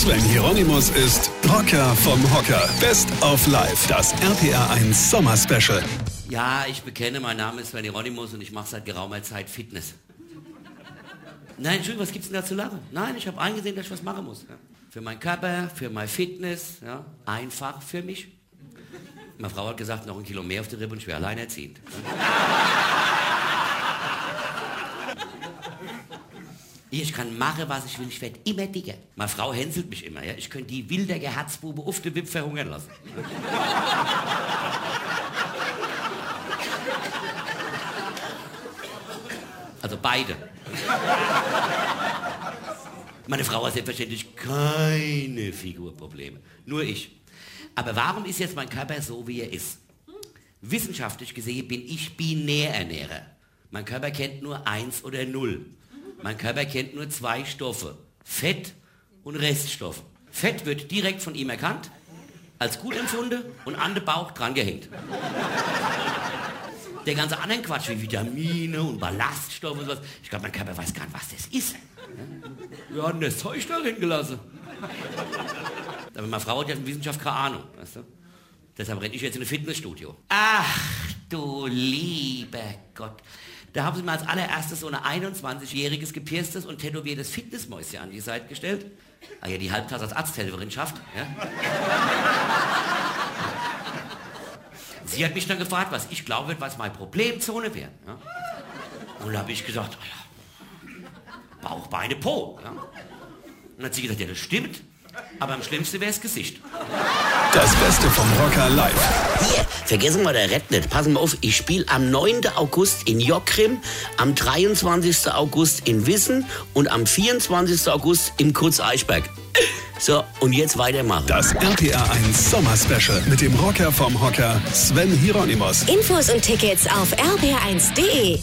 Sven Hieronymus ist Rocker vom Hocker. Best of Life, das RPR1 Sommer Special. Ja, ich bekenne, mein Name ist Sven Hieronymus und ich mache seit geraumer Zeit Fitness. Nein, Entschuldigung, was gibt's denn da zu lachen? Nein, ich habe eingesehen, dass ich was machen muss. Ja. Für meinen Körper, für mein Fitness, ja. einfach für mich. Meine Frau hat gesagt, noch ein Kilo mehr auf die Rippe und ich wäre alleinerziehend. Ich kann machen, was ich will. Ich werde immer dicker. Meine Frau hänselt mich immer. Ja? Ich könnte die wilde Herzbube auf den Wip verhungern lassen. Also beide. Meine Frau hat selbstverständlich keine Figurprobleme. Nur ich. Aber warum ist jetzt mein Körper so, wie er ist? Wissenschaftlich gesehen bin ich Binärernährer. Mein Körper kennt nur eins oder null. Mein Körper kennt nur zwei Stoffe. Fett und Reststoffe. Fett wird direkt von ihm erkannt, als gut empfunden und an den Bauch dran gehängt. Der ganze andere Quatsch wie Vitamine und Ballaststoffe und sowas. Ich glaube, mein Körper weiß gar nicht, was das ist. Wir haben das Zeug da gelassen. Aber meine Frau hat ja von Wissenschaft keine Ahnung. Weißt du? Deshalb renne ich jetzt in ein Fitnessstudio. Ach du lieber Gott. Da haben sie mir als allererstes so ein 21-jähriges gepierstes und tätowiertes Fitnessmäuschen an die Seite gestellt. Ah ja, die Halbtasse als Arzthelferin schafft. Ja. Sie hat mich dann gefragt, was ich glaube, was meine Problemzone wäre. Ja. Und da habe ich gesagt, oh ja, Bauch, Beine, Po. Ja. Und dann hat sie gesagt, ja, das stimmt. Aber am schlimmsten wäre das Gesicht. Das Beste vom Rocker live. Vergessen wir der Red nicht. Passen wir auf, ich spiele am 9. August in Jockrim, am 23. August in Wissen und am 24. August im Kurz-Eichberg. So, und jetzt weitermachen. Das RPR1 Sommer Special mit dem Rocker vom Hocker Sven Hieronymus. Infos und Tickets auf rpr1.de.